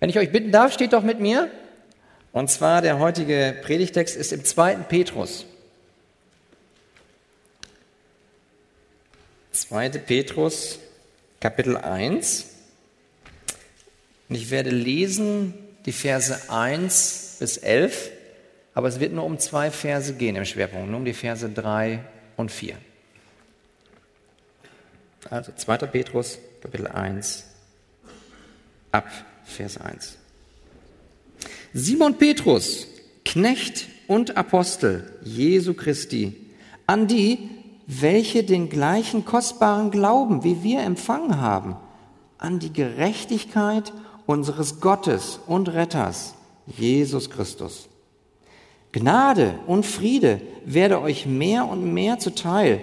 Wenn ich euch bitten darf, steht doch mit mir. Und zwar der heutige Predigtext ist im zweiten Petrus. 2. Petrus, Kapitel 1. Und ich werde lesen die Verse 1 bis 11, aber es wird nur um zwei Verse gehen im Schwerpunkt, nur um die Verse 3 und 4. Also 2. Petrus, Kapitel 1, ab Vers 1. Simon Petrus, Knecht und Apostel Jesu Christi, an die, welche den gleichen kostbaren Glauben wie wir empfangen haben, an die Gerechtigkeit unseres Gottes und Retters, Jesus Christus. Gnade und Friede werde euch mehr und mehr zuteil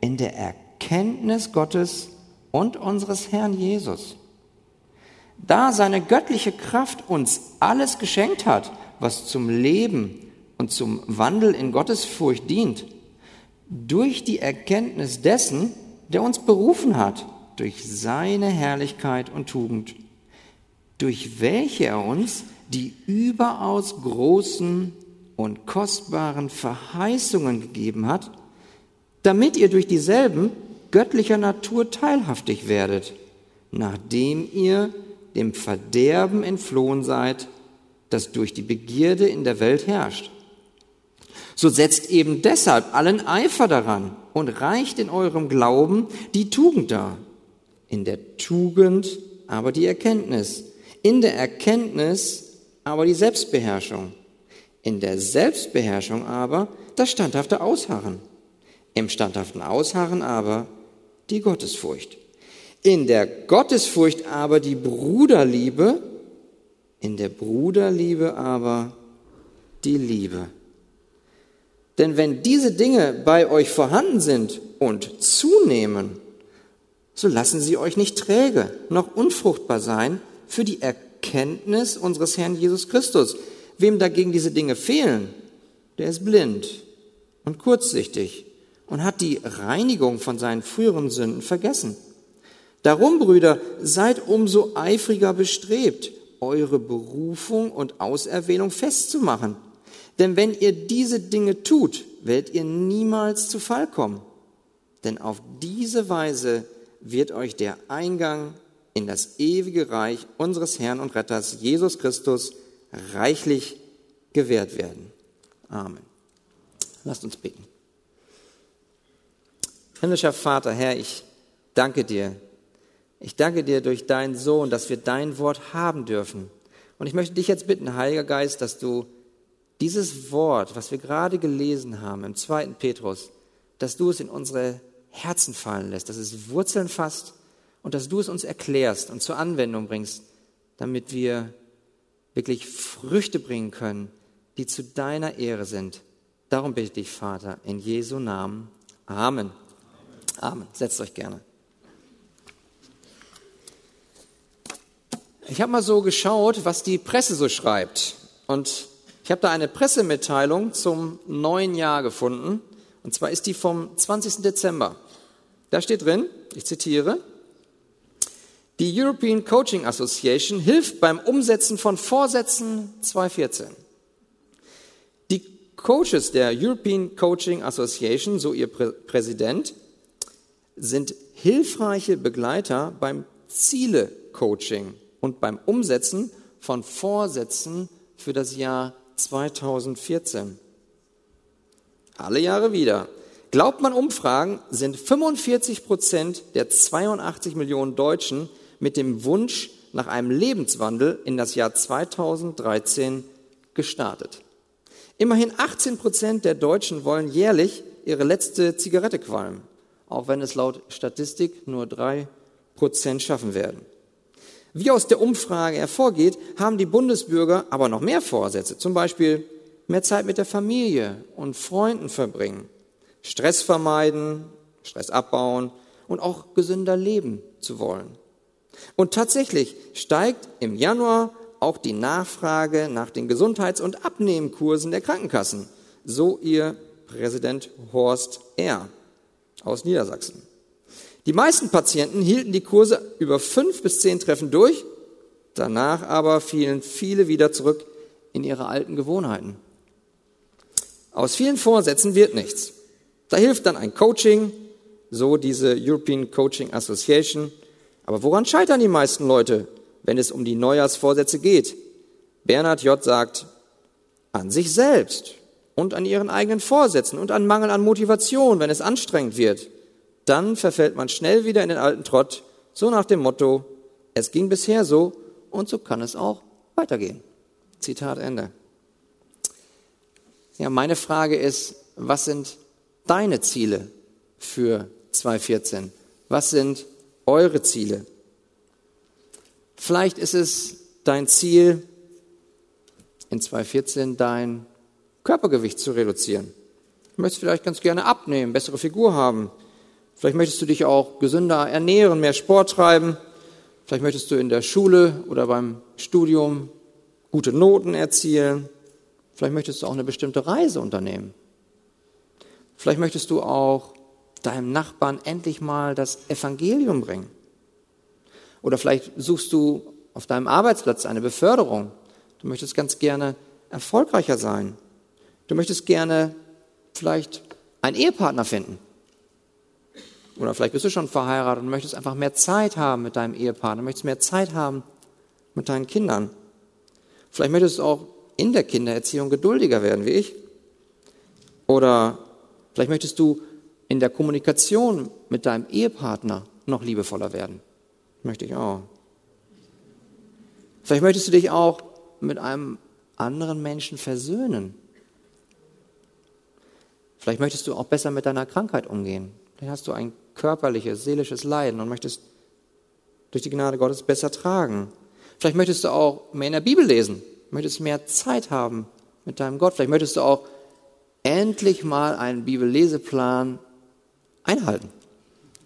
in der Erkenntnis Gottes und unseres Herrn Jesus. Da seine göttliche Kraft uns alles geschenkt hat, was zum Leben und zum Wandel in Gottesfurcht dient, durch die Erkenntnis dessen, der uns berufen hat, durch seine Herrlichkeit und Tugend, durch welche er uns die überaus großen und kostbaren Verheißungen gegeben hat, damit ihr durch dieselben göttlicher Natur teilhaftig werdet, nachdem ihr dem Verderben entflohen seid, das durch die Begierde in der Welt herrscht. So setzt eben deshalb allen Eifer daran und reicht in eurem Glauben die Tugend dar. In der Tugend aber die Erkenntnis. In der Erkenntnis aber die Selbstbeherrschung. In der Selbstbeherrschung aber das standhafte Ausharren. Im standhaften Ausharren aber die Gottesfurcht. In der Gottesfurcht aber die Bruderliebe. In der Bruderliebe aber die Liebe. Denn wenn diese Dinge bei euch vorhanden sind und zunehmen, so lassen sie euch nicht träge noch unfruchtbar sein für die Erkenntnis unseres Herrn Jesus Christus. Wem dagegen diese Dinge fehlen, der ist blind und kurzsichtig und hat die Reinigung von seinen früheren Sünden vergessen. Darum, Brüder, seid umso eifriger bestrebt, eure Berufung und Auserwählung festzumachen. Denn wenn ihr diese Dinge tut, werdet ihr niemals zu Fall kommen. Denn auf diese Weise wird euch der Eingang in das ewige Reich unseres Herrn und Retters Jesus Christus reichlich gewährt werden. Amen. Lasst uns beten. Himmlischer Vater, Herr, ich danke dir. Ich danke dir durch deinen Sohn, dass wir dein Wort haben dürfen. Und ich möchte dich jetzt bitten, Heiliger Geist, dass du dieses Wort, was wir gerade gelesen haben im zweiten Petrus, dass du es in unsere Herzen fallen lässt, dass es Wurzeln fasst und dass du es uns erklärst und zur Anwendung bringst, damit wir wirklich Früchte bringen können, die zu deiner Ehre sind. Darum bitte ich dich, Vater, in Jesu Namen. Amen. Amen. Setzt euch gerne. Ich habe mal so geschaut, was die Presse so schreibt. Und ich habe da eine Pressemitteilung zum neuen Jahr gefunden, und zwar ist die vom 20. Dezember. Da steht drin, ich zitiere, die European Coaching Association hilft beim Umsetzen von Vorsätzen 2014. Die Coaches der European Coaching Association, so ihr Prä Präsident, sind hilfreiche Begleiter beim Ziele-Coaching und beim Umsetzen von Vorsätzen für das Jahr 2014. Alle Jahre wieder. Glaubt man Umfragen, sind 45 Prozent der 82 Millionen Deutschen mit dem Wunsch nach einem Lebenswandel in das Jahr 2013 gestartet. Immerhin 18 Prozent der Deutschen wollen jährlich ihre letzte Zigarette qualmen, auch wenn es laut Statistik nur drei Prozent schaffen werden. Wie aus der Umfrage hervorgeht, haben die Bundesbürger aber noch mehr Vorsätze, zum Beispiel mehr Zeit mit der Familie und Freunden verbringen, Stress vermeiden, Stress abbauen und auch gesünder leben zu wollen. Und tatsächlich steigt im Januar auch die Nachfrage nach den Gesundheits- und Abnehmkursen der Krankenkassen, so ihr Präsident Horst R. aus Niedersachsen. Die meisten Patienten hielten die Kurse über fünf bis zehn Treffen durch Danach aber fielen viele wieder zurück in ihre alten Gewohnheiten. Aus vielen Vorsätzen wird nichts. Da hilft dann ein Coaching, so diese European Coaching Association. Aber woran scheitern die meisten Leute, wenn es um die Neujahrsvorsätze geht? Bernhard J. sagt, an sich selbst und an ihren eigenen Vorsätzen und an Mangel an Motivation, wenn es anstrengend wird. Dann verfällt man schnell wieder in den alten Trott, so nach dem Motto, es ging bisher so und so kann es auch weitergehen. Zitat Ende. Ja, meine Frage ist, was sind deine Ziele für 2014? Was sind eure Ziele? Vielleicht ist es dein Ziel, in 2014 dein Körpergewicht zu reduzieren. Du möchtest vielleicht ganz gerne abnehmen, bessere Figur haben. Vielleicht möchtest du dich auch gesünder ernähren, mehr Sport treiben. Vielleicht möchtest du in der Schule oder beim Studium gute Noten erzielen. Vielleicht möchtest du auch eine bestimmte Reise unternehmen. Vielleicht möchtest du auch deinem Nachbarn endlich mal das Evangelium bringen. Oder vielleicht suchst du auf deinem Arbeitsplatz eine Beförderung. Du möchtest ganz gerne erfolgreicher sein. Du möchtest gerne vielleicht einen Ehepartner finden. Oder vielleicht bist du schon verheiratet und möchtest einfach mehr Zeit haben mit deinem Ehepartner, möchtest mehr Zeit haben mit deinen Kindern. Vielleicht möchtest du auch in der Kindererziehung geduldiger werden wie ich. Oder vielleicht möchtest du in der Kommunikation mit deinem Ehepartner noch liebevoller werden. Möchte ich auch. Vielleicht möchtest du dich auch mit einem anderen Menschen versöhnen. Vielleicht möchtest du auch besser mit deiner Krankheit umgehen. Vielleicht hast du ein körperliches, seelisches Leiden und möchtest durch die Gnade Gottes besser tragen. Vielleicht möchtest du auch mehr in der Bibel lesen, möchtest mehr Zeit haben mit deinem Gott. Vielleicht möchtest du auch endlich mal einen Bibelleseplan einhalten.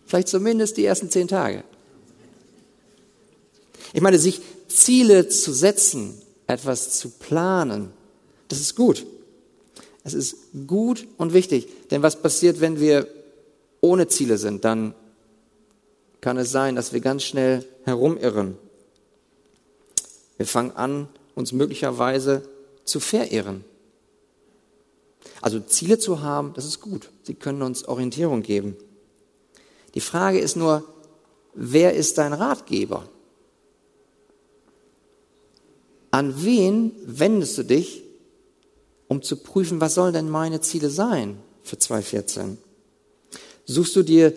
Vielleicht zumindest die ersten zehn Tage. Ich meine, sich Ziele zu setzen, etwas zu planen, das ist gut. Es ist gut und wichtig. Denn was passiert, wenn wir ohne Ziele sind? Dann kann es sein, dass wir ganz schnell herumirren. Wir fangen an, uns möglicherweise zu verirren. Also Ziele zu haben, das ist gut. Sie können uns Orientierung geben. Die Frage ist nur, wer ist dein Ratgeber? An wen wendest du dich, um zu prüfen, was sollen denn meine Ziele sein für 2014? Suchst du dir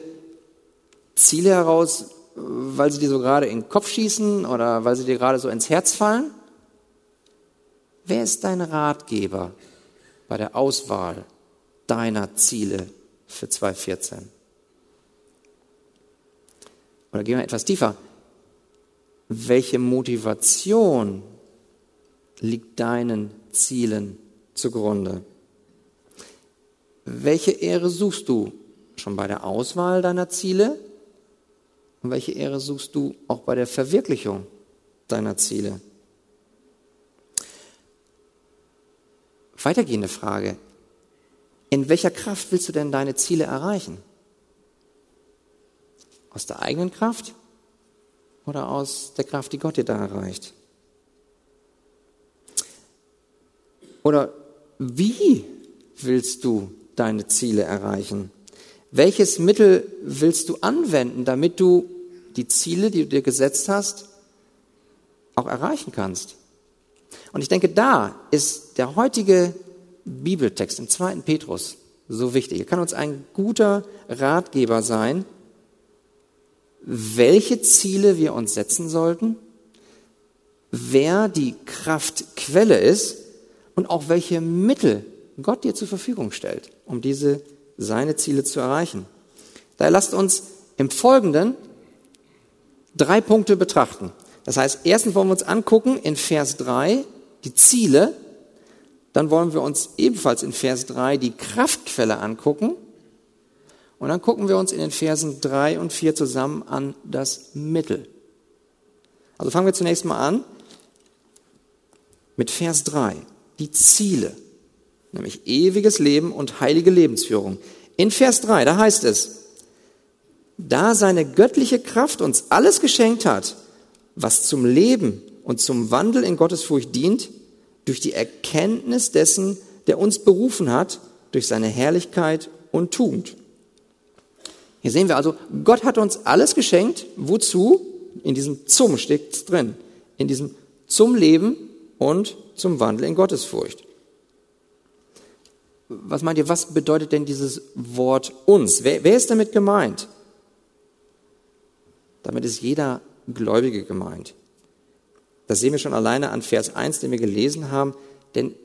Ziele heraus, weil sie dir so gerade in den Kopf schießen oder weil sie dir gerade so ins Herz fallen? Wer ist dein Ratgeber bei der Auswahl deiner Ziele für 2014? Oder gehen wir etwas tiefer. Welche Motivation liegt deinen Zielen zugrunde? Welche Ehre suchst du schon bei der Auswahl deiner Ziele? Und welche Ehre suchst du auch bei der Verwirklichung deiner Ziele? Weitergehende Frage. In welcher Kraft willst du denn deine Ziele erreichen? Aus der eigenen Kraft oder aus der Kraft, die Gott dir da erreicht? Oder wie willst du deine Ziele erreichen? Welches Mittel willst du anwenden, damit du die Ziele, die du dir gesetzt hast, auch erreichen kannst? Und ich denke, da ist der heutige Bibeltext im zweiten Petrus so wichtig. Er kann uns ein guter Ratgeber sein, welche Ziele wir uns setzen sollten, wer die Kraftquelle ist und auch welche Mittel Gott dir zur Verfügung stellt, um diese seine Ziele zu erreichen. Daher lasst uns im Folgenden drei Punkte betrachten. Das heißt, erstens wollen wir uns angucken in Vers 3 die Ziele, dann wollen wir uns ebenfalls in Vers 3 die Kraftquelle angucken und dann gucken wir uns in den Versen 3 und 4 zusammen an das Mittel. Also fangen wir zunächst mal an mit Vers 3 die Ziele, nämlich ewiges Leben und heilige Lebensführung. In Vers 3, da heißt es, da seine göttliche Kraft uns alles geschenkt hat, was zum Leben und zum Wandel in Gottesfurcht dient, durch die Erkenntnis dessen, der uns berufen hat, durch seine Herrlichkeit und Tugend. Hier sehen wir also, Gott hat uns alles geschenkt. Wozu? In diesem Zum steckt drin. In diesem zum Leben und zum Wandel in Gottesfurcht. Was meint ihr, was bedeutet denn dieses Wort uns? Wer, wer ist damit gemeint? Damit ist jeder Gläubige gemeint. Das sehen wir schon alleine an Vers 1, den wir gelesen haben, denn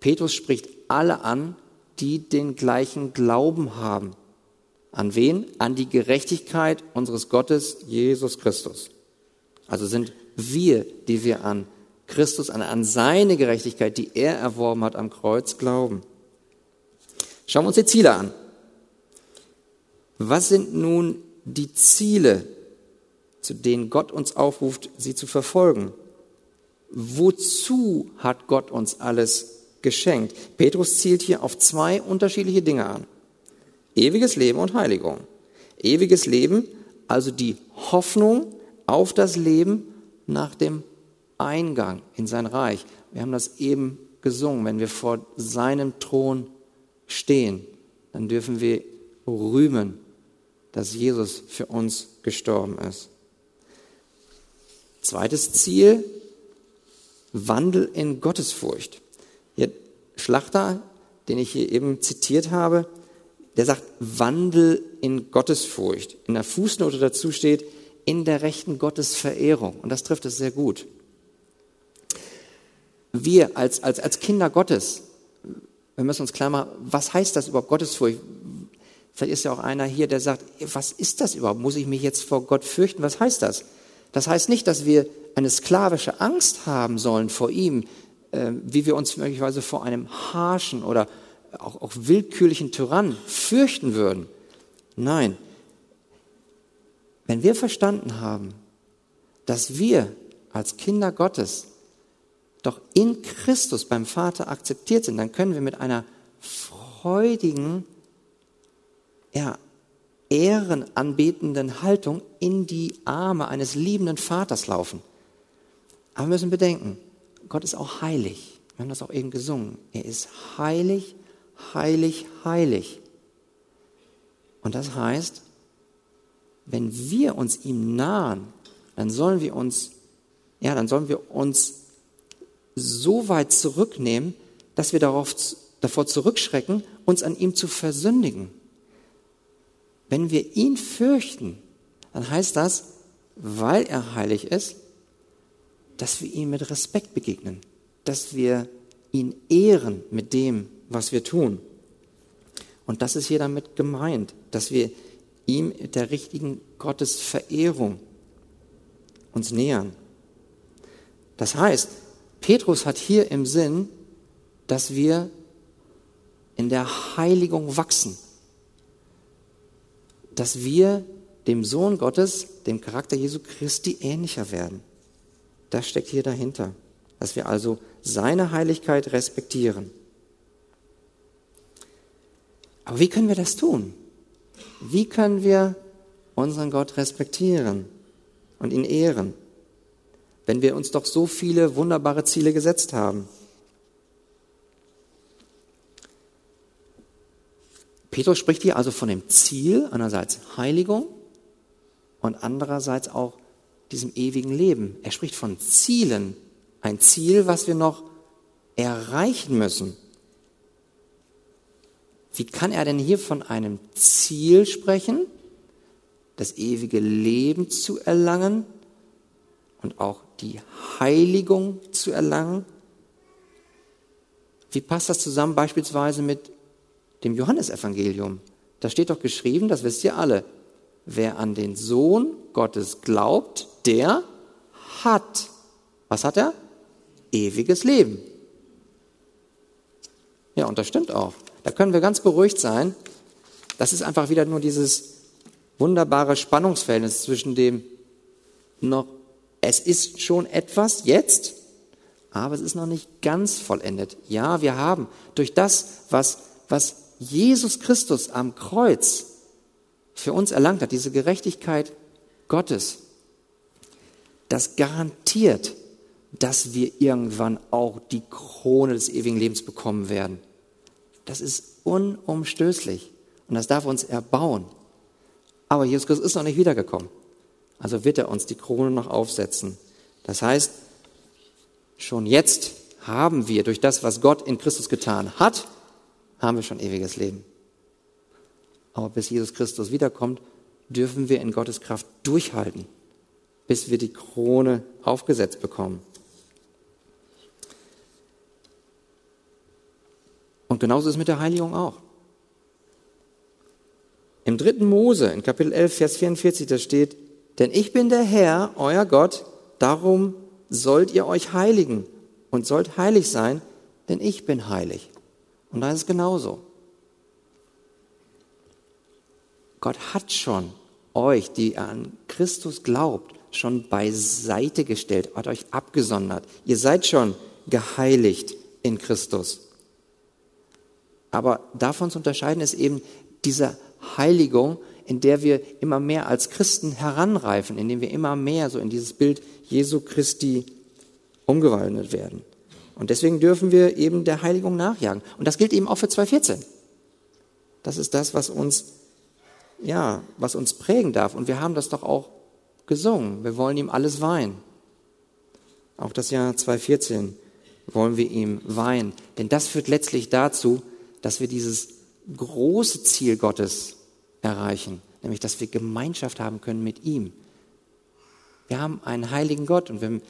Petrus spricht alle an, die den gleichen Glauben haben. An wen? An die Gerechtigkeit unseres Gottes, Jesus Christus. Also sind wir, die wir an Christus, an, an seine Gerechtigkeit, die er erworben hat am Kreuz, glauben. Schauen wir uns die Ziele an. Was sind nun die Ziele, zu denen Gott uns aufruft, sie zu verfolgen? Wozu hat Gott uns alles geschenkt. Petrus zielt hier auf zwei unterschiedliche Dinge an. Ewiges Leben und Heiligung. Ewiges Leben, also die Hoffnung auf das Leben nach dem Eingang in sein Reich. Wir haben das eben gesungen. Wenn wir vor seinem Thron stehen, dann dürfen wir rühmen, dass Jesus für uns gestorben ist. Zweites Ziel, Wandel in Gottesfurcht. Hier, Schlachter, den ich hier eben zitiert habe, der sagt, Wandel in Gottesfurcht. In der Fußnote dazu steht, in der rechten Gottesverehrung. Und das trifft es sehr gut. Wir als, als, als Kinder Gottes, wir müssen uns klar machen, was heißt das überhaupt Gottesfurcht? Vielleicht ist ja auch einer hier, der sagt, was ist das überhaupt? Muss ich mich jetzt vor Gott fürchten? Was heißt das? Das heißt nicht, dass wir eine sklavische Angst haben sollen vor ihm, äh, wie wir uns möglicherweise vor einem harschen oder auch, auch willkürlichen Tyrann fürchten würden. Nein, wenn wir verstanden haben, dass wir als Kinder Gottes doch in Christus beim Vater akzeptiert sind, dann können wir mit einer freudigen, ja, ehrenanbetenden Haltung in die Arme eines liebenden Vaters laufen. Aber wir müssen bedenken, Gott ist auch heilig. Wir haben das auch eben gesungen. Er ist heilig, heilig, heilig. Und das heißt, wenn wir uns ihm nahen, dann sollen wir uns, ja, dann sollen wir uns so weit zurücknehmen, dass wir darauf, davor zurückschrecken, uns an ihm zu versündigen. Wenn wir ihn fürchten, dann heißt das, weil er heilig ist, dass wir ihm mit Respekt begegnen, dass wir ihn ehren mit dem, was wir tun. Und das ist hier damit gemeint, dass wir ihm der richtigen Gottesverehrung uns nähern. Das heißt, Petrus hat hier im Sinn, dass wir in der Heiligung wachsen, dass wir dem Sohn Gottes, dem Charakter Jesu Christi ähnlicher werden. Das steckt hier dahinter, dass wir also seine Heiligkeit respektieren. Aber wie können wir das tun? Wie können wir unseren Gott respektieren und ihn ehren, wenn wir uns doch so viele wunderbare Ziele gesetzt haben? Petrus spricht hier also von dem Ziel, einerseits Heiligung und andererseits auch diesem ewigen Leben. Er spricht von Zielen. Ein Ziel, was wir noch erreichen müssen. Wie kann er denn hier von einem Ziel sprechen, das ewige Leben zu erlangen und auch die Heiligung zu erlangen? Wie passt das zusammen beispielsweise mit dem Johannesevangelium? Da steht doch geschrieben, das wisst ihr alle, wer an den Sohn Gottes glaubt, der hat, was hat er? Ewiges Leben. Ja, und das stimmt auch. Da können wir ganz beruhigt sein. Das ist einfach wieder nur dieses wunderbare Spannungsverhältnis zwischen dem noch, es ist schon etwas jetzt, aber es ist noch nicht ganz vollendet. Ja, wir haben durch das, was, was Jesus Christus am Kreuz für uns erlangt hat, diese Gerechtigkeit Gottes, das garantiert dass wir irgendwann auch die Krone des ewigen Lebens bekommen werden. Das ist unumstößlich und das darf uns erbauen. Aber Jesus Christus ist noch nicht wiedergekommen. Also wird er uns die Krone noch aufsetzen. Das heißt, schon jetzt haben wir durch das, was Gott in Christus getan hat, haben wir schon ewiges Leben. Aber bis Jesus Christus wiederkommt, dürfen wir in Gottes Kraft durchhalten, bis wir die Krone aufgesetzt bekommen. Und genauso ist es mit der Heiligung auch. Im dritten Mose, in Kapitel 11, Vers 44, da steht, denn ich bin der Herr, euer Gott, darum sollt ihr euch heiligen und sollt heilig sein, denn ich bin heilig. Und da ist es genauso. Gott hat schon euch, die an Christus glaubt, schon beiseite gestellt, hat euch abgesondert. Ihr seid schon geheiligt in Christus. Aber davon zu unterscheiden ist eben diese Heiligung, in der wir immer mehr als Christen heranreifen, indem wir immer mehr so in dieses Bild Jesu Christi umgewandelt werden. Und deswegen dürfen wir eben der Heiligung nachjagen. Und das gilt eben auch für 2.14. Das ist das, was uns, ja, was uns prägen darf. Und wir haben das doch auch gesungen. Wir wollen ihm alles weihen. Auch das Jahr 2014 wollen wir ihm weihen. Denn das führt letztlich dazu, dass wir dieses große Ziel Gottes erreichen, nämlich dass wir Gemeinschaft haben können mit ihm. Wir haben einen heiligen Gott und wir,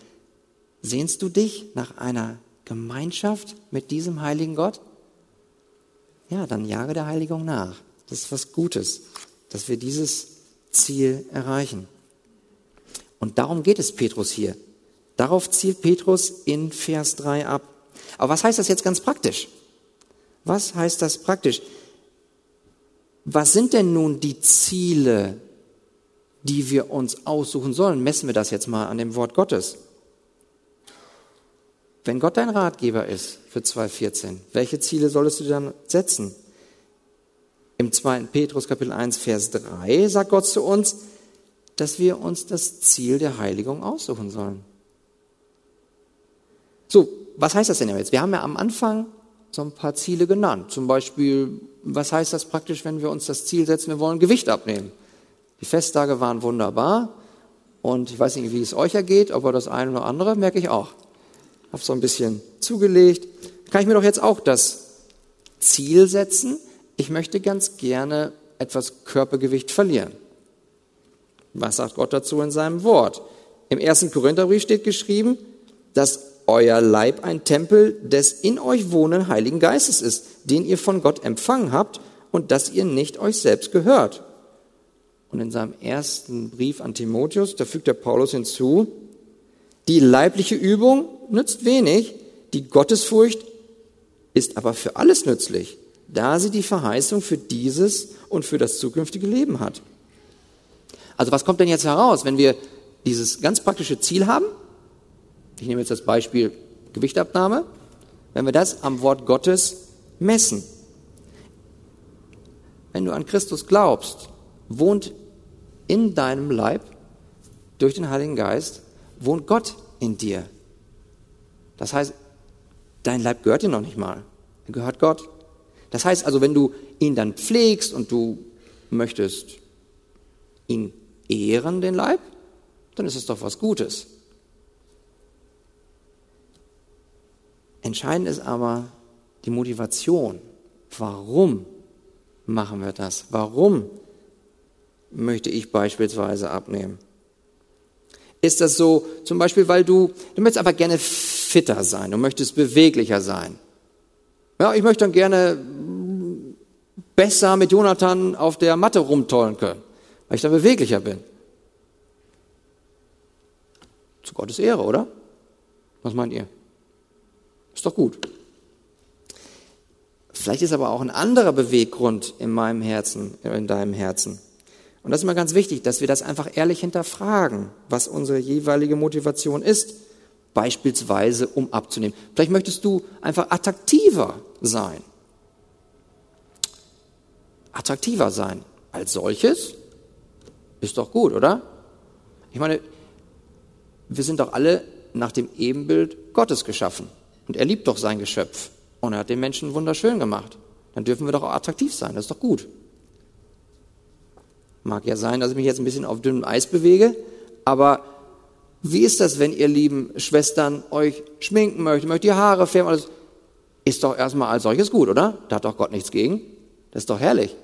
sehnst du dich nach einer Gemeinschaft mit diesem heiligen Gott? Ja, dann jage der Heiligung nach. Das ist was Gutes, dass wir dieses Ziel erreichen. Und darum geht es Petrus hier. Darauf zielt Petrus in Vers 3 ab. Aber was heißt das jetzt ganz praktisch? Was heißt das praktisch? Was sind denn nun die Ziele, die wir uns aussuchen sollen? Messen wir das jetzt mal an dem Wort Gottes. Wenn Gott dein Ratgeber ist für 2.14, welche Ziele solltest du dann setzen? Im 2. Petrus Kapitel 1, Vers 3 sagt Gott zu uns, dass wir uns das Ziel der Heiligung aussuchen sollen. So, was heißt das denn jetzt? Wir haben ja am Anfang so ein paar Ziele genannt. Zum Beispiel, was heißt das praktisch, wenn wir uns das Ziel setzen, wir wollen Gewicht abnehmen? Die Festtage waren wunderbar und ich weiß nicht, wie es euch ergeht, aber das eine oder andere merke ich auch. Hab so ein bisschen zugelegt. Kann ich mir doch jetzt auch das Ziel setzen? Ich möchte ganz gerne etwas Körpergewicht verlieren. Was sagt Gott dazu in seinem Wort? Im ersten Korintherbrief steht geschrieben, dass euer Leib ein Tempel des in euch wohnenden Heiligen Geistes ist, den ihr von Gott empfangen habt und dass ihr nicht euch selbst gehört. Und in seinem ersten Brief an Timotheus, da fügt der Paulus hinzu, die leibliche Übung nützt wenig, die Gottesfurcht ist aber für alles nützlich, da sie die Verheißung für dieses und für das zukünftige Leben hat. Also was kommt denn jetzt heraus, wenn wir dieses ganz praktische Ziel haben? Ich nehme jetzt das Beispiel Gewichtabnahme. Wenn wir das am Wort Gottes messen. Wenn du an Christus glaubst, wohnt in deinem Leib durch den Heiligen Geist, wohnt Gott in dir. Das heißt, dein Leib gehört dir noch nicht mal. Er gehört Gott. Das heißt also, wenn du ihn dann pflegst und du möchtest ihn ehren, den Leib, dann ist es doch was Gutes. Entscheidend ist aber die Motivation. Warum machen wir das? Warum möchte ich beispielsweise abnehmen? Ist das so, zum Beispiel, weil du, du möchtest einfach gerne fitter sein, du möchtest beweglicher sein. Ja, ich möchte dann gerne besser mit Jonathan auf der Matte rumtollen können, weil ich dann beweglicher bin. Zu Gottes Ehre, oder? Was meint ihr? Ist doch gut. Vielleicht ist aber auch ein anderer Beweggrund in meinem Herzen, in deinem Herzen. Und das ist immer ganz wichtig, dass wir das einfach ehrlich hinterfragen, was unsere jeweilige Motivation ist. Beispielsweise, um abzunehmen. Vielleicht möchtest du einfach attraktiver sein. Attraktiver sein als solches ist doch gut, oder? Ich meine, wir sind doch alle nach dem Ebenbild Gottes geschaffen. Und er liebt doch sein Geschöpf. Und er hat den Menschen wunderschön gemacht. Dann dürfen wir doch auch attraktiv sein. Das ist doch gut. Mag ja sein, dass ich mich jetzt ein bisschen auf dünnem Eis bewege, aber wie ist das, wenn ihr lieben Schwestern euch schminken möchtet, möchtet die Haare färben? Alles ist doch erstmal als solches gut, oder? Da hat doch Gott nichts gegen. Das ist doch herrlich.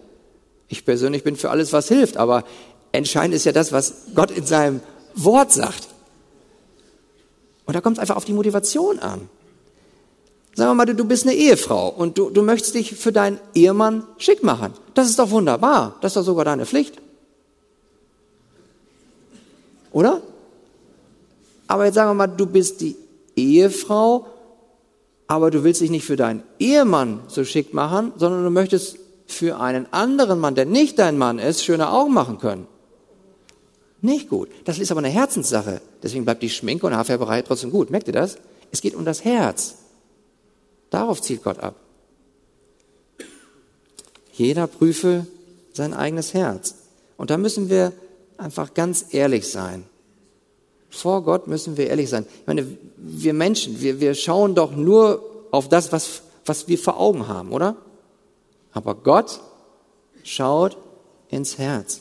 Ich persönlich bin für alles, was hilft, aber entscheidend ist ja das, was Gott in seinem Wort sagt. Und da kommt es einfach auf die Motivation an. Sagen wir mal, du, bist eine Ehefrau und du, du möchtest dich für deinen Ehemann schick machen. Das ist doch wunderbar. Das ist doch sogar deine Pflicht. Oder? Aber jetzt sagen wir mal, du bist die Ehefrau, aber du willst dich nicht für deinen Ehemann so schick machen, sondern du möchtest für einen anderen Mann, der nicht dein Mann ist, schöne Augen machen können. Nicht gut. Das ist aber eine Herzenssache. Deswegen bleibt die Schminke und Haarfärberei trotzdem gut. Merkt ihr das? Es geht um das Herz. Darauf zielt Gott ab. Jeder prüfe sein eigenes Herz. Und da müssen wir einfach ganz ehrlich sein. Vor Gott müssen wir ehrlich sein. Ich meine, wir Menschen, wir, wir schauen doch nur auf das, was, was wir vor Augen haben, oder? Aber Gott schaut ins Herz.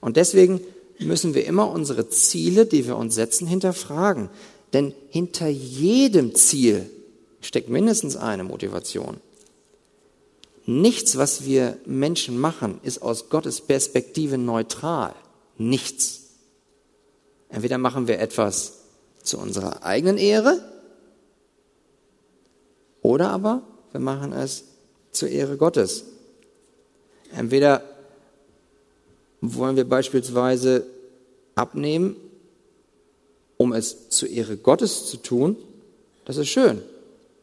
Und deswegen müssen wir immer unsere Ziele, die wir uns setzen, hinterfragen. Denn hinter jedem Ziel steckt mindestens eine Motivation. Nichts, was wir Menschen machen, ist aus Gottes Perspektive neutral. Nichts. Entweder machen wir etwas zu unserer eigenen Ehre oder aber wir machen es zur Ehre Gottes. Entweder wollen wir beispielsweise abnehmen, um es zur Ehre Gottes zu tun, das ist schön.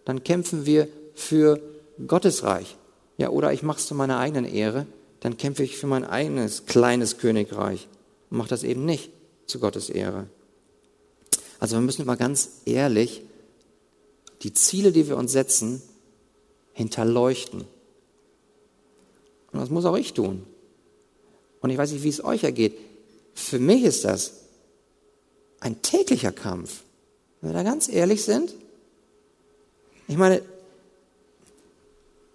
Dann kämpfen wir für Gottes Reich. Ja, oder ich mache es zu meiner eigenen Ehre, dann kämpfe ich für mein eigenes kleines Königreich und mache das eben nicht zu Gottes Ehre. Also wir müssen mal ganz ehrlich die Ziele, die wir uns setzen, hinterleuchten. Und das muss auch ich tun. Und ich weiß nicht, wie es euch ergeht. Für mich ist das ein täglicher Kampf. Wenn wir da ganz ehrlich sind. Ich meine,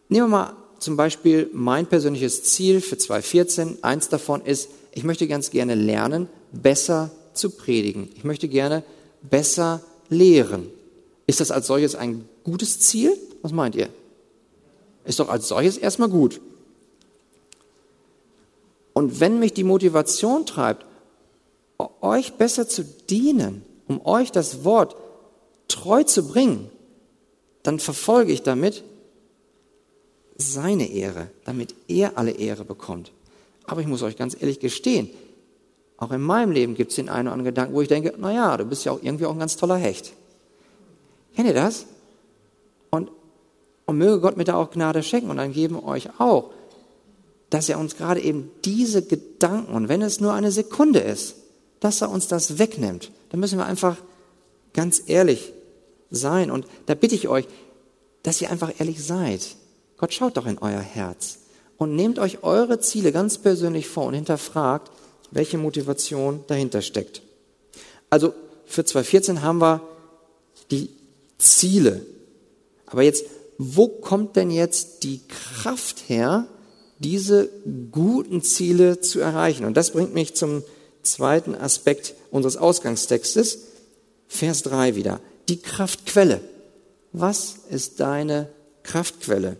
nehmen wir mal zum Beispiel mein persönliches Ziel für 2014. Eins davon ist, ich möchte ganz gerne lernen, besser zu predigen. Ich möchte gerne besser lehren. Ist das als solches ein gutes Ziel? Was meint ihr? Ist doch als solches erstmal gut. Und wenn mich die Motivation treibt, euch besser zu dienen, um euch das Wort treu zu bringen, dann verfolge ich damit seine Ehre, damit er alle Ehre bekommt. Aber ich muss euch ganz ehrlich gestehen, auch in meinem Leben gibt es den einen oder anderen Gedanken, wo ich denke, naja, du bist ja auch irgendwie auch ein ganz toller Hecht. Kennt ihr das? Und, und möge Gott mir da auch Gnade schenken und dann geben euch auch, dass er uns gerade eben diese Gedanken, und wenn es nur eine Sekunde ist, dass er uns das wegnimmt. Da müssen wir einfach ganz ehrlich sein. Und da bitte ich euch, dass ihr einfach ehrlich seid. Gott schaut doch in euer Herz und nehmt euch eure Ziele ganz persönlich vor und hinterfragt, welche Motivation dahinter steckt. Also für 2014 haben wir die Ziele. Aber jetzt, wo kommt denn jetzt die Kraft her, diese guten Ziele zu erreichen? Und das bringt mich zum zweiten Aspekt unseres Ausgangstextes, Vers 3 wieder. Die Kraftquelle. Was ist deine Kraftquelle?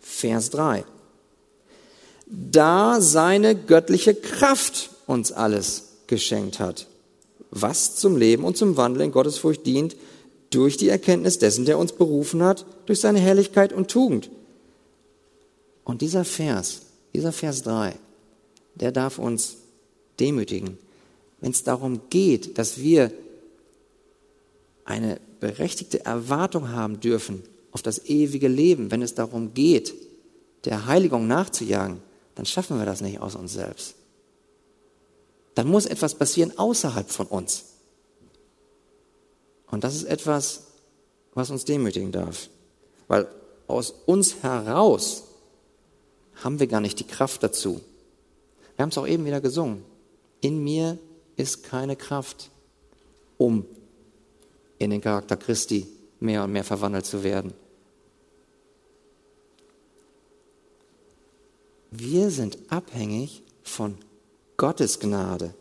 Vers 3 da seine göttliche Kraft uns alles geschenkt hat, was zum Leben und zum Wandel in Gottesfurcht dient, durch die Erkenntnis dessen, der uns berufen hat, durch seine Herrlichkeit und Tugend. Und dieser Vers, dieser Vers 3, der darf uns demütigen, wenn es darum geht, dass wir eine berechtigte Erwartung haben dürfen auf das ewige Leben, wenn es darum geht, der Heiligung nachzujagen, dann schaffen wir das nicht aus uns selbst. Dann muss etwas passieren außerhalb von uns. Und das ist etwas, was uns demütigen darf. Weil aus uns heraus haben wir gar nicht die Kraft dazu. Wir haben es auch eben wieder gesungen. In mir ist keine Kraft. um in den Charakter Christi mehr und mehr verwandelt zu werden. Wir sind abhängig von Gottes Gnade.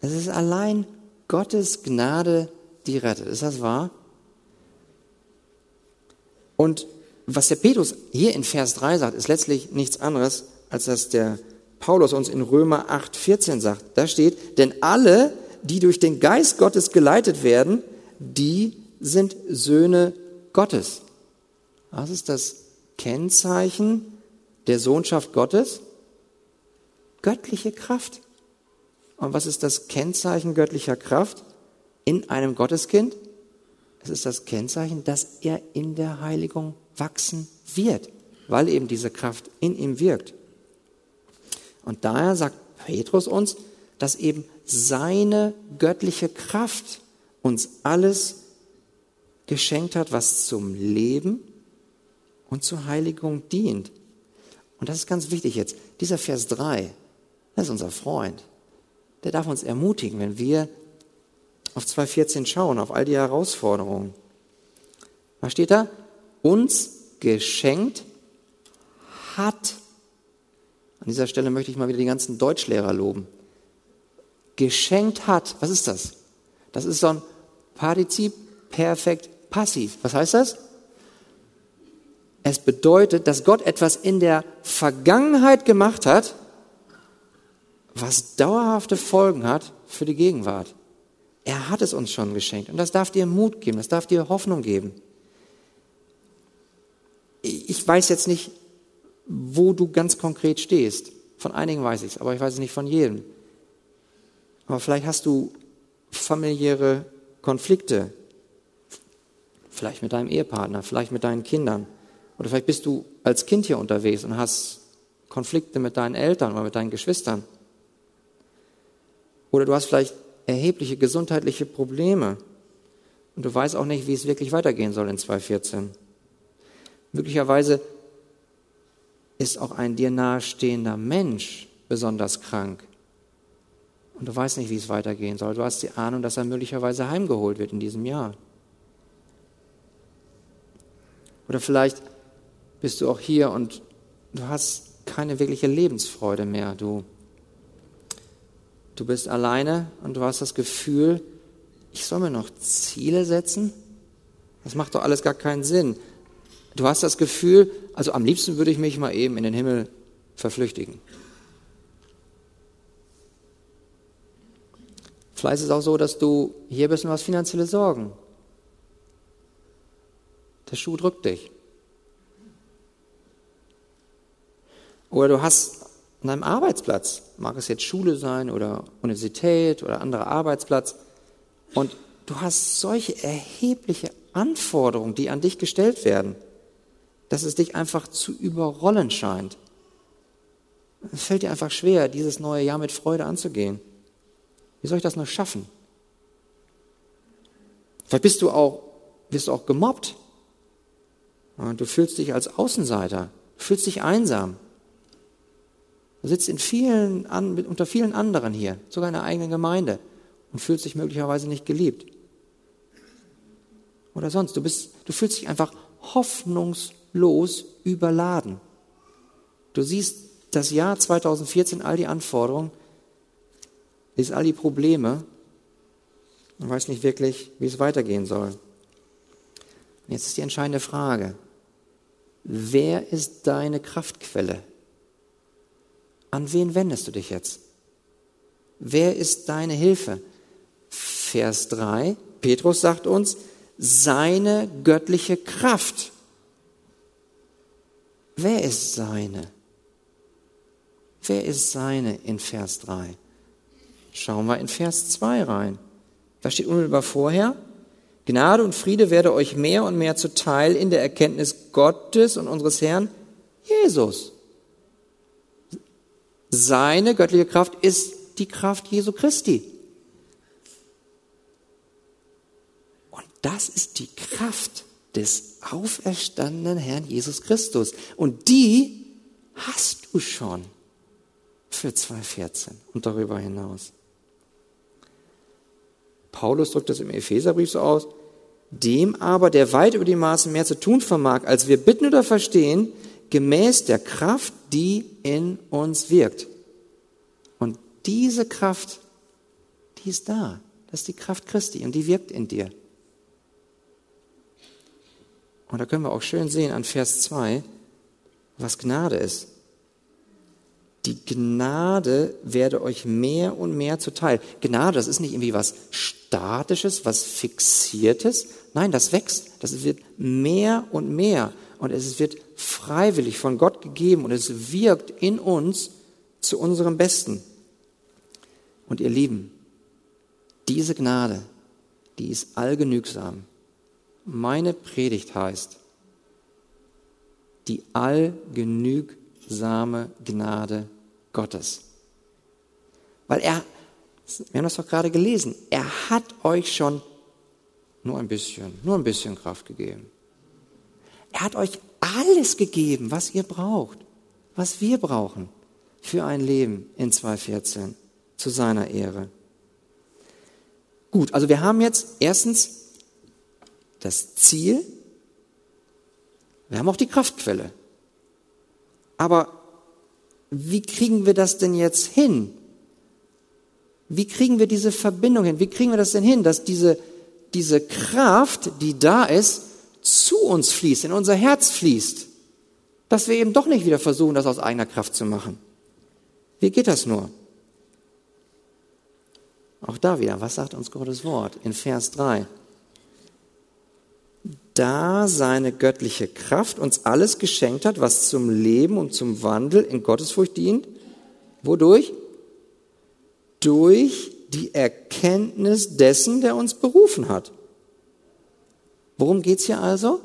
Es ist allein Gottes Gnade, die rettet. Ist das wahr? Und was der Petrus hier in Vers 3 sagt, ist letztlich nichts anderes, als dass der Paulus uns in Römer 8, 14 sagt. Da steht, denn alle, die durch den Geist Gottes geleitet werden, die sind Söhne Gottes. Was ist das Kennzeichen der Sohnschaft Gottes? Göttliche Kraft. Und was ist das Kennzeichen göttlicher Kraft in einem Gotteskind? Es ist das Kennzeichen, dass er in der Heiligung wachsen wird, weil eben diese Kraft in ihm wirkt. Und daher sagt Petrus uns, dass eben seine göttliche Kraft uns alles geschenkt hat, was zum Leben und zur Heiligung dient. Und das ist ganz wichtig jetzt. Dieser Vers 3, das ist unser Freund. Der darf uns ermutigen, wenn wir auf 2.14 schauen, auf all die Herausforderungen. Was steht da? Uns geschenkt hat. An dieser Stelle möchte ich mal wieder die ganzen Deutschlehrer loben. Geschenkt hat. Was ist das? Das ist so ein Partizip perfekt passiv. Was heißt das? Es bedeutet, dass Gott etwas in der Vergangenheit gemacht hat, was dauerhafte Folgen hat für die Gegenwart. Er hat es uns schon geschenkt und das darf dir Mut geben, das darf dir Hoffnung geben. Ich weiß jetzt nicht, wo du ganz konkret stehst. Von einigen weiß ich es, aber ich weiß es nicht von jedem. Aber vielleicht hast du familiäre Konflikte, vielleicht mit deinem Ehepartner, vielleicht mit deinen Kindern. Oder vielleicht bist du als Kind hier unterwegs und hast Konflikte mit deinen Eltern oder mit deinen Geschwistern. Oder du hast vielleicht erhebliche gesundheitliche Probleme und du weißt auch nicht, wie es wirklich weitergehen soll in 2014. Möglicherweise ist auch ein dir nahestehender Mensch besonders krank und du weißt nicht, wie es weitergehen soll. Du hast die Ahnung, dass er möglicherweise heimgeholt wird in diesem Jahr. Oder vielleicht bist du auch hier und du hast keine wirkliche Lebensfreude mehr. Du, du bist alleine und du hast das Gefühl, ich soll mir noch Ziele setzen? Das macht doch alles gar keinen Sinn. Du hast das Gefühl, also am liebsten würde ich mich mal eben in den Himmel verflüchtigen. Vielleicht ist es auch so, dass du hier bist und hast finanzielle Sorgen. Der Schuh drückt dich. Oder du hast an deinem Arbeitsplatz, mag es jetzt Schule sein oder Universität oder anderer Arbeitsplatz, und du hast solche erhebliche Anforderungen, die an dich gestellt werden, dass es dich einfach zu überrollen scheint. Es fällt dir einfach schwer, dieses neue Jahr mit Freude anzugehen. Wie soll ich das nur schaffen? Vielleicht bist du auch, wirst du auch gemobbt. Du fühlst dich als Außenseiter, fühlst dich einsam. Du sitzt in vielen, unter vielen anderen hier, sogar in der eigenen Gemeinde und fühlst dich möglicherweise nicht geliebt. Oder sonst, du, bist, du fühlst dich einfach hoffnungslos überladen. Du siehst das Jahr 2014, all die Anforderungen, liest all die Probleme und weiß nicht wirklich, wie es weitergehen soll. Und jetzt ist die entscheidende Frage. Wer ist deine Kraftquelle? An wen wendest du dich jetzt? Wer ist deine Hilfe? Vers 3, Petrus sagt uns, seine göttliche Kraft. Wer ist seine? Wer ist seine in Vers 3? Schauen wir in Vers 2 rein. Da steht unmittelbar vorher, Gnade und Friede werde euch mehr und mehr zuteil in der Erkenntnis Gottes und unseres Herrn Jesus. Seine göttliche Kraft ist die Kraft Jesu Christi. Und das ist die Kraft des auferstandenen Herrn Jesus Christus. Und die hast du schon für 2014 und darüber hinaus. Paulus drückt das im Epheserbrief so aus, dem aber, der weit über die Maßen mehr zu tun vermag, als wir bitten oder verstehen, gemäß der Kraft, die in uns wirkt. Und diese Kraft, die ist da. Das ist die Kraft Christi und die wirkt in dir. Und da können wir auch schön sehen an Vers 2, was Gnade ist. Die Gnade werde euch mehr und mehr zuteil. Gnade, das ist nicht irgendwie was Statisches, was Fixiertes. Nein, das wächst. Das wird mehr und mehr. Und es wird freiwillig von Gott gegeben und es wirkt in uns zu unserem Besten. Und ihr Lieben, diese Gnade, die ist allgenügsam. Meine Predigt heißt, die allgenügsame Gnade Gottes. Weil er, wir haben das doch gerade gelesen, er hat euch schon nur ein bisschen, nur ein bisschen Kraft gegeben. Er hat euch alles gegeben, was ihr braucht, was wir brauchen für ein Leben in 2014 zu seiner Ehre. Gut, also wir haben jetzt erstens das Ziel, wir haben auch die Kraftquelle. Aber wie kriegen wir das denn jetzt hin? Wie kriegen wir diese Verbindung hin? Wie kriegen wir das denn hin, dass diese, diese Kraft, die da ist, zu uns fließt, in unser Herz fließt? Dass wir eben doch nicht wieder versuchen, das aus eigener Kraft zu machen. Wie geht das nur? Auch da wieder, was sagt uns Gottes Wort in Vers 3? Da seine göttliche Kraft uns alles geschenkt hat, was zum Leben und zum Wandel in Gottesfurcht dient. Wodurch? Durch die Erkenntnis dessen, der uns berufen hat. Worum geht's hier also?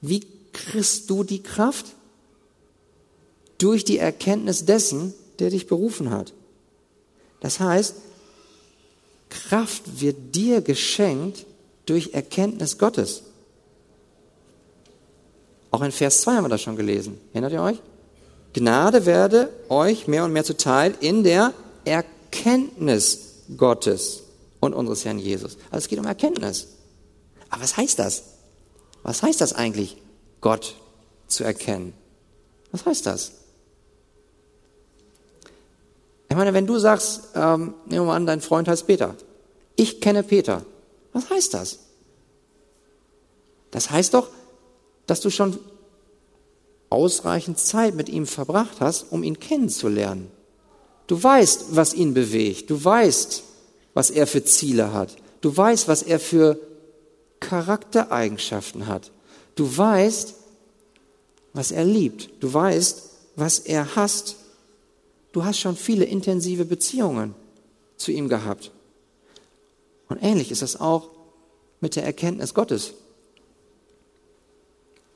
Wie kriegst du die Kraft? Durch die Erkenntnis dessen, der dich berufen hat. Das heißt, Kraft wird dir geschenkt durch Erkenntnis Gottes. Auch in Vers 2 haben wir das schon gelesen. Erinnert ihr euch? Gnade werde euch mehr und mehr zuteil in der Erkenntnis Gottes und unseres Herrn Jesus. Also es geht um Erkenntnis. Aber was heißt das? Was heißt das eigentlich, Gott zu erkennen? Was heißt das? Ich meine, wenn du sagst, ähm, nehmen wir mal an, dein Freund heißt Peter. Ich kenne Peter. Was heißt das? Das heißt doch, dass du schon ausreichend Zeit mit ihm verbracht hast, um ihn kennenzulernen. Du weißt, was ihn bewegt. Du weißt, was er für Ziele hat. Du weißt, was er für Charaktereigenschaften hat. Du weißt, was er liebt. Du weißt, was er hasst. Du hast schon viele intensive Beziehungen zu ihm gehabt. Und ähnlich ist das auch mit der Erkenntnis Gottes.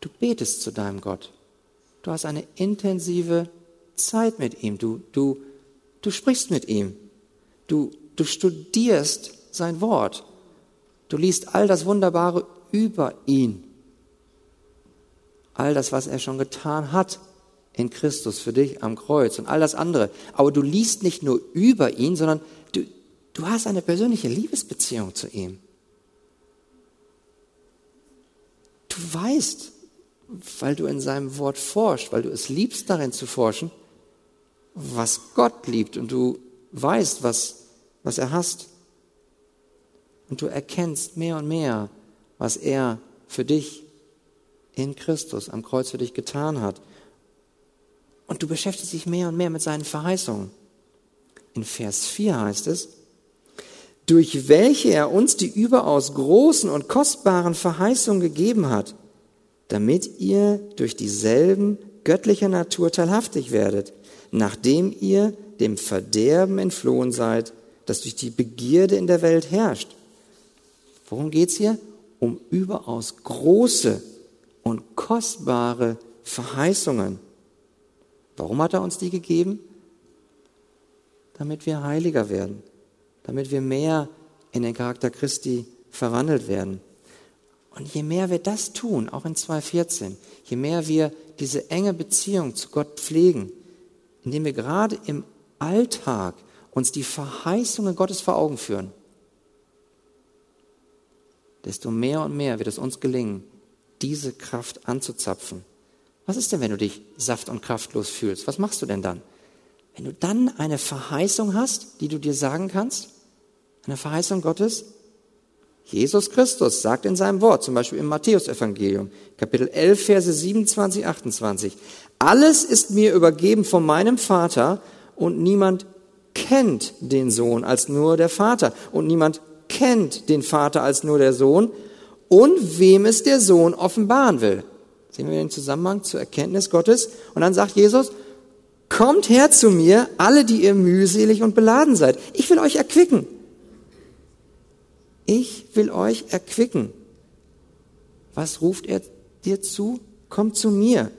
Du betest zu deinem Gott. Du hast eine intensive Zeit mit ihm. Du, du, du sprichst mit ihm. Du, du studierst sein Wort. Du liest all das Wunderbare über ihn. All das, was er schon getan hat in Christus für dich am Kreuz und all das andere. Aber du liest nicht nur über ihn, sondern du, du hast eine persönliche Liebesbeziehung zu ihm. Du weißt, weil du in seinem Wort forschst, weil du es liebst, darin zu forschen, was Gott liebt und du weißt, was, was er hasst. Und du erkennst mehr und mehr, was er für dich in Christus am Kreuz für dich getan hat. Und du beschäftigst dich mehr und mehr mit seinen Verheißungen. In Vers 4 heißt es, durch welche er uns die überaus großen und kostbaren Verheißungen gegeben hat, damit ihr durch dieselben göttlicher Natur teilhaftig werdet, nachdem ihr dem Verderben entflohen seid, das durch die Begierde in der Welt herrscht. Worum geht's hier? Um überaus große und kostbare Verheißungen. Warum hat er uns die gegeben? Damit wir heiliger werden, damit wir mehr in den Charakter Christi verwandelt werden. Und je mehr wir das tun, auch in 2014, je mehr wir diese enge Beziehung zu Gott pflegen, indem wir gerade im Alltag uns die Verheißungen Gottes vor Augen führen, desto mehr und mehr wird es uns gelingen, diese Kraft anzuzapfen. Was ist denn, wenn du dich saft- und kraftlos fühlst? Was machst du denn dann? Wenn du dann eine Verheißung hast, die du dir sagen kannst, eine Verheißung Gottes, Jesus Christus sagt in seinem Wort, zum Beispiel im Matthäusevangelium, Kapitel 11, Verse 27, 28, alles ist mir übergeben von meinem Vater und niemand kennt den Sohn als nur der Vater und niemand kennt den Vater als nur der Sohn und wem es der Sohn offenbaren will. Sehen wir den Zusammenhang zur Erkenntnis Gottes? Und dann sagt Jesus, kommt her zu mir, alle, die ihr mühselig und beladen seid. Ich will euch erquicken. Ich will euch erquicken. Was ruft er dir zu? Komm zu mir,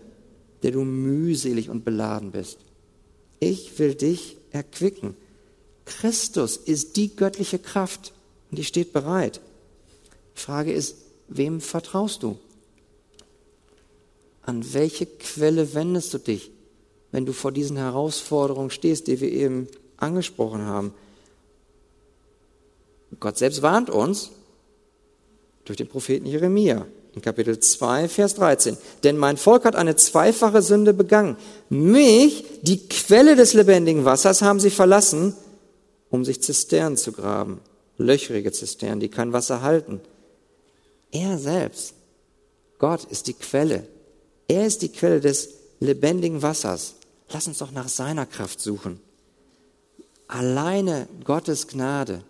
der du mühselig und beladen bist. Ich will dich erquicken. Christus ist die göttliche Kraft und die steht bereit. Die Frage ist, wem vertraust du? An welche Quelle wendest du dich, wenn du vor diesen Herausforderungen stehst, die wir eben angesprochen haben? Gott selbst warnt uns durch den Propheten Jeremia in Kapitel 2, Vers 13. Denn mein Volk hat eine zweifache Sünde begangen. Mich, die Quelle des lebendigen Wassers, haben sie verlassen, um sich Zisternen zu graben. Löchrige Zisternen, die kein Wasser halten. Er selbst, Gott, ist die Quelle. Er ist die Quelle des lebendigen Wassers. Lass uns doch nach seiner Kraft suchen. Alleine Gottes Gnade,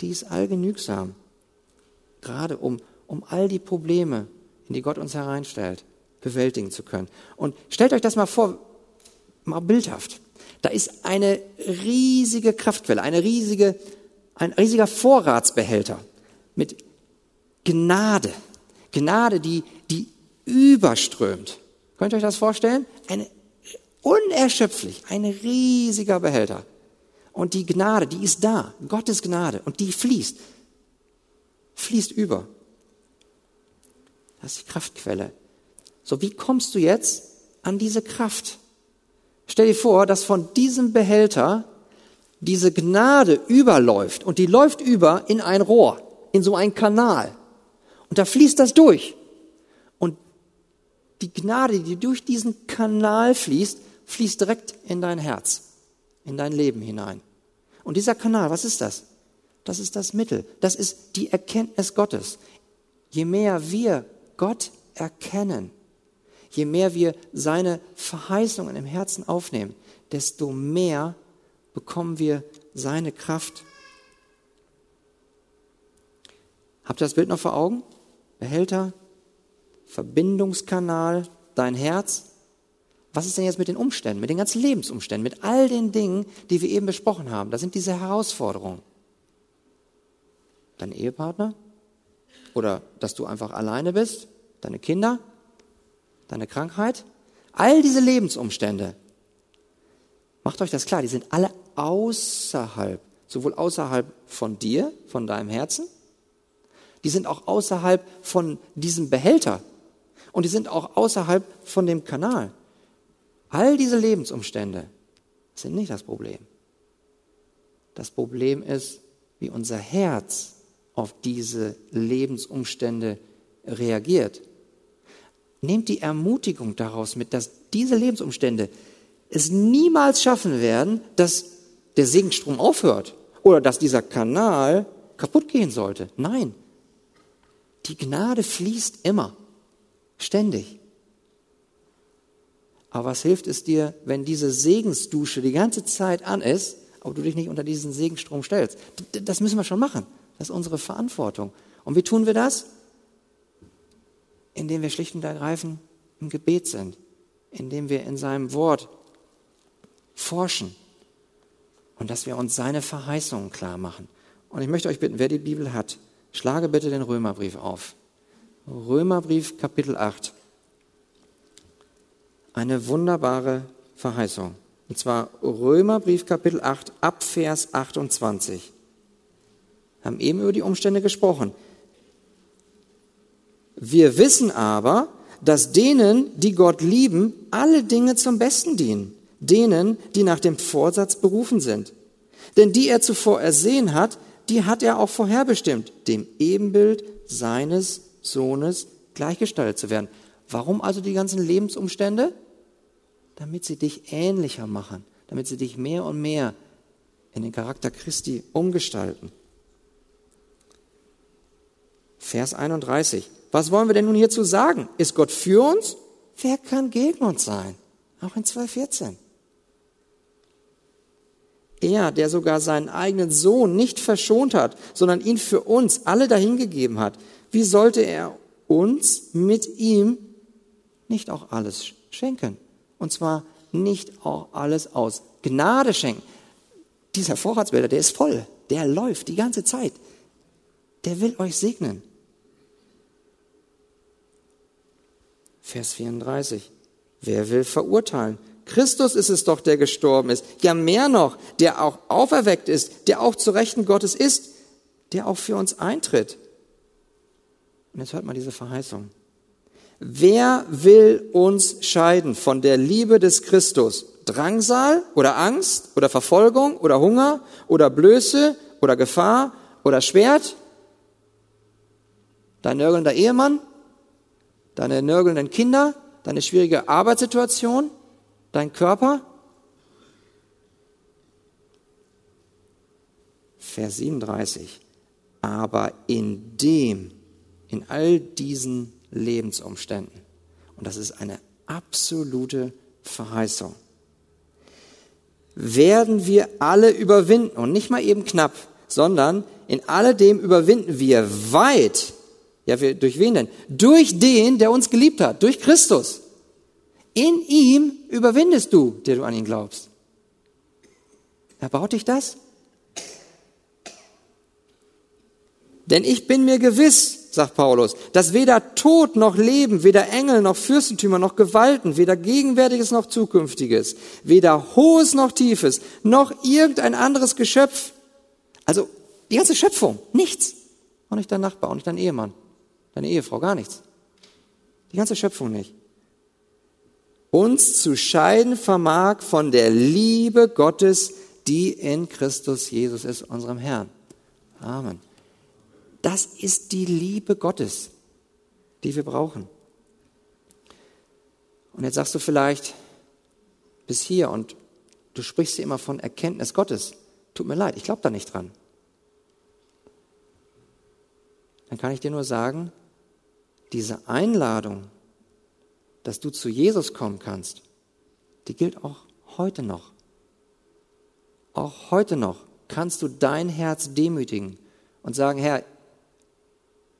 die ist allgenügsam. Gerade um um all die Probleme, in die Gott uns hereinstellt, bewältigen zu können. Und stellt euch das mal vor, mal bildhaft. Da ist eine riesige Kraftquelle, eine riesige, ein riesiger Vorratsbehälter mit Gnade. Gnade, die, die überströmt. Könnt ihr euch das vorstellen? Eine unerschöpflich, ein riesiger Behälter. Und die Gnade, die ist da, Gottes Gnade, und die fließt, fließt über. Das ist die Kraftquelle. So, wie kommst du jetzt an diese Kraft? Stell dir vor, dass von diesem Behälter diese Gnade überläuft und die läuft über in ein Rohr, in so einen Kanal. Und da fließt das durch. Und die Gnade, die durch diesen Kanal fließt, fließt direkt in dein Herz, in dein Leben hinein. Und dieser Kanal, was ist das? Das ist das Mittel. Das ist die Erkenntnis Gottes. Je mehr wir Gott erkennen, je mehr wir seine Verheißungen im Herzen aufnehmen, desto mehr bekommen wir seine Kraft. Habt ihr das Bild noch vor Augen? Behälter, Verbindungskanal, dein Herz. Was ist denn jetzt mit den Umständen, mit den ganzen Lebensumständen, mit all den Dingen, die wir eben besprochen haben? Das sind diese Herausforderungen. Dein Ehepartner, oder dass du einfach alleine bist, deine Kinder, deine Krankheit, all diese Lebensumstände. Macht euch das klar, die sind alle außerhalb, sowohl außerhalb von dir, von deinem Herzen, die sind auch außerhalb von diesem Behälter und die sind auch außerhalb von dem Kanal. All diese Lebensumstände sind nicht das Problem. Das Problem ist, wie unser Herz auf diese Lebensumstände reagiert. Nehmt die Ermutigung daraus mit, dass diese Lebensumstände es niemals schaffen werden, dass der Segenstrom aufhört oder dass dieser Kanal kaputt gehen sollte. Nein, die Gnade fließt immer, ständig. Aber was hilft es dir, wenn diese Segensdusche die ganze Zeit an ist, aber du dich nicht unter diesen Segenstrom stellst? Das müssen wir schon machen. Das ist unsere Verantwortung. Und wie tun wir das? Indem wir schlicht und ergreifend im Gebet sind, indem wir in seinem Wort forschen und dass wir uns seine Verheißungen klar machen. Und ich möchte euch bitten, wer die Bibel hat, schlage bitte den Römerbrief auf. Römerbrief Kapitel 8. Eine wunderbare Verheißung. Und zwar Römerbrief Kapitel 8 ab Vers 28 haben eben über die Umstände gesprochen. Wir wissen aber, dass denen, die Gott lieben, alle Dinge zum Besten dienen, denen, die nach dem Vorsatz berufen sind. Denn die er zuvor ersehen hat, die hat er auch vorherbestimmt, dem Ebenbild seines Sohnes gleichgestaltet zu werden. Warum also die ganzen Lebensumstände? Damit sie dich ähnlicher machen, damit sie dich mehr und mehr in den Charakter Christi umgestalten. Vers 31. Was wollen wir denn nun hierzu sagen? Ist Gott für uns? Wer kann gegen uns sein? Auch in 2.14. Er, der sogar seinen eigenen Sohn nicht verschont hat, sondern ihn für uns alle dahingegeben hat, wie sollte er uns mit ihm nicht auch alles schenken? Und zwar nicht auch alles aus Gnade schenken. Dieser Vorratsbilder, der ist voll, der läuft die ganze Zeit. Der will euch segnen. Vers 34. Wer will verurteilen? Christus ist es doch, der gestorben ist. Ja, mehr noch, der auch auferweckt ist, der auch zu Rechten Gottes ist, der auch für uns eintritt. Und jetzt hört mal diese Verheißung. Wer will uns scheiden von der Liebe des Christus? Drangsal oder Angst oder Verfolgung oder Hunger oder Blöße oder Gefahr oder Schwert? Dein nörgelnder Ehemann? Deine nörgelnden Kinder? Deine schwierige Arbeitssituation? Dein Körper? Vers 37. Aber in dem, in all diesen Lebensumständen, und das ist eine absolute Verheißung, werden wir alle überwinden und nicht mal eben knapp, sondern in alledem überwinden wir weit. Ja, wir, durch wen denn? Durch den, der uns geliebt hat, durch Christus. In ihm überwindest du, der du an ihn glaubst. Erbaut dich das? Denn ich bin mir gewiss, sagt Paulus, dass weder Tod noch Leben, weder Engel noch Fürstentümer noch Gewalten, weder Gegenwärtiges noch Zukünftiges, weder Hohes noch Tiefes, noch irgendein anderes Geschöpf, also die ganze Schöpfung, nichts, auch nicht dein Nachbar, auch nicht dein Ehemann, deine Ehefrau, gar nichts. Die ganze Schöpfung nicht uns zu scheiden vermag von der Liebe Gottes, die in Christus Jesus ist, unserem Herrn. Amen. Das ist die Liebe Gottes, die wir brauchen. Und jetzt sagst du vielleicht bis hier und du sprichst immer von Erkenntnis Gottes. Tut mir leid, ich glaube da nicht dran. Dann kann ich dir nur sagen, diese Einladung dass du zu Jesus kommen kannst, die gilt auch heute noch. Auch heute noch kannst du dein Herz demütigen und sagen, Herr,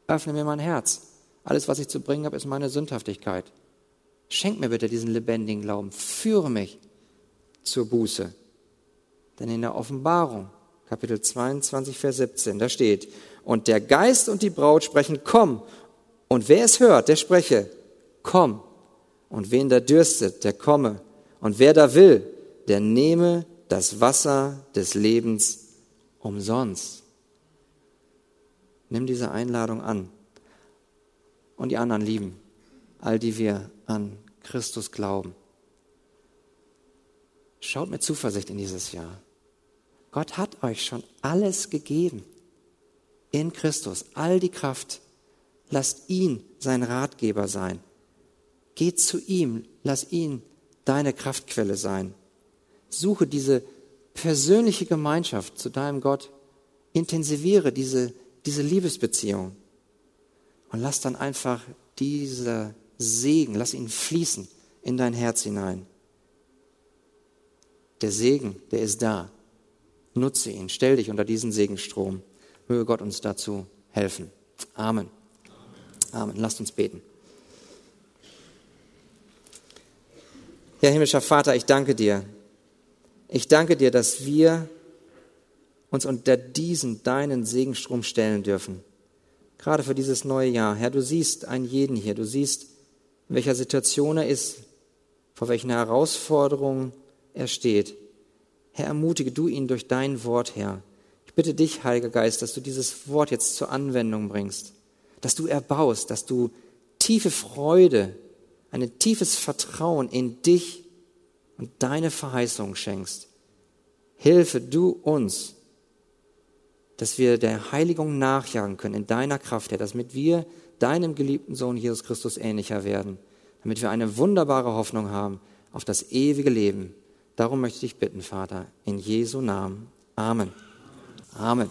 öffne mir mein Herz. Alles, was ich zu bringen habe, ist meine Sündhaftigkeit. Schenk mir bitte diesen lebendigen Glauben. Führe mich zur Buße. Denn in der Offenbarung, Kapitel 22, Vers 17, da steht, und der Geist und die Braut sprechen, komm. Und wer es hört, der spreche, komm. Und wen da dürstet, der komme. Und wer da will, der nehme das Wasser des Lebens umsonst. Nimm diese Einladung an. Und die anderen lieben, all die wir an Christus glauben. Schaut mit Zuversicht in dieses Jahr. Gott hat euch schon alles gegeben. In Christus, all die Kraft. Lasst ihn sein Ratgeber sein. Geh zu ihm, lass ihn deine Kraftquelle sein. Suche diese persönliche Gemeinschaft zu deinem Gott. Intensiviere diese, diese Liebesbeziehung. Und lass dann einfach dieser Segen, lass ihn fließen in dein Herz hinein. Der Segen, der ist da. Nutze ihn, stell dich unter diesen Segenstrom. Möge Gott uns dazu helfen. Amen. Amen. Lasst uns beten. Ja, himmlischer Vater, ich danke dir. Ich danke dir, dass wir uns unter diesen deinen Segenstrom stellen dürfen. Gerade für dieses neue Jahr. Herr, du siehst einen jeden hier. Du siehst, in welcher Situation er ist, vor welchen Herausforderungen er steht. Herr, ermutige du ihn durch dein Wort, Herr. Ich bitte dich, Heiliger Geist, dass du dieses Wort jetzt zur Anwendung bringst, dass du erbaust, dass du tiefe Freude ein tiefes Vertrauen in dich und deine Verheißung schenkst. Hilfe du uns, dass wir der Heiligung nachjagen können in deiner Kraft, Herr, damit wir deinem geliebten Sohn Jesus Christus ähnlicher werden, damit wir eine wunderbare Hoffnung haben auf das ewige Leben. Darum möchte ich dich bitten, Vater, in Jesu Namen. Amen. Amen.